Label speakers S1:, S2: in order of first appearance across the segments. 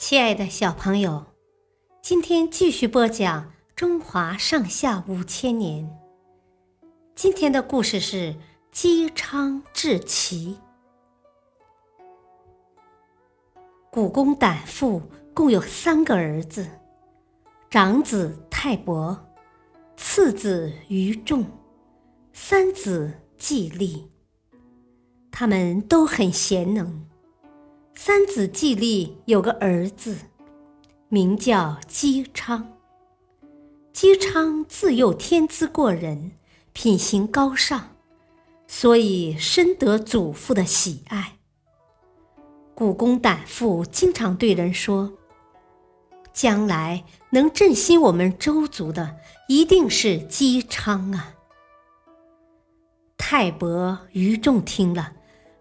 S1: 亲爱的小朋友，今天继续播讲中华上下五千年。今天的故事是姬昌治齐。古公胆父共有三个儿子，长子泰伯，次子于仲，三子季历。他们都很贤能。三子季历有个儿子，名叫姬昌。姬昌自幼天资过人，品行高尚，所以深得祖父的喜爱。古公胆父经常对人说：“将来能振兴我们周族的，一定是姬昌啊。”泰伯、于仲听了。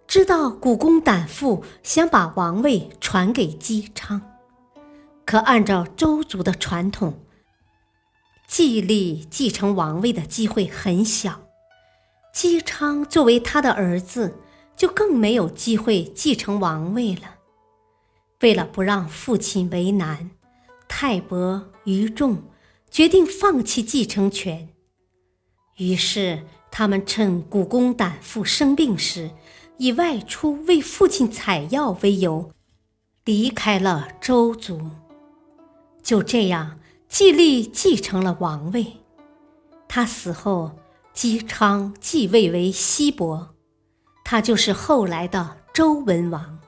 S1: 知道古公胆父想把王位传给姬昌，可按照周族的传统，季历继承王位的机会很小，姬昌作为他的儿子，就更没有机会继承王位了。为了不让父亲为难，泰伯、于仲决定放弃继承权。于是，他们趁古公胆父生病时。以外出为父亲采药为由，离开了周族。就这样，季历继承了王位。他死后，姬昌继位为西伯，他就是后来的周文王。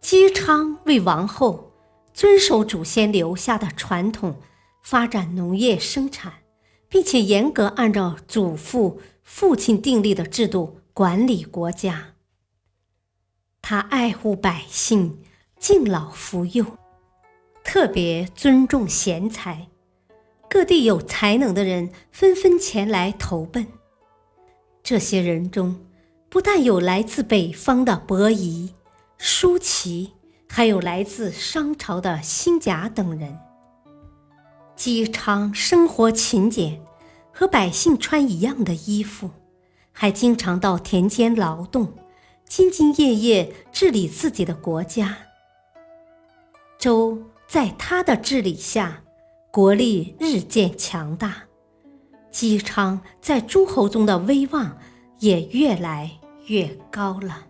S1: 姬昌为王后，遵守祖先留下的传统，发展农业生产，并且严格按照祖父、父亲订立的制度。管理国家，他爱护百姓，敬老扶幼，特别尊重贤才。各地有才能的人纷纷前来投奔。这些人中，不但有来自北方的伯夷、叔齐，还有来自商朝的辛甲等人。姬昌生活勤俭，和百姓穿一样的衣服。还经常到田间劳动，兢兢业业治理自己的国家。周在他的治理下，国力日渐强大，姬昌在诸侯中的威望也越来越高了。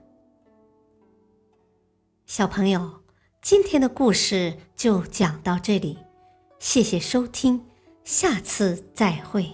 S1: 小朋友，今天的故事就讲到这里，谢谢收听，下次再会。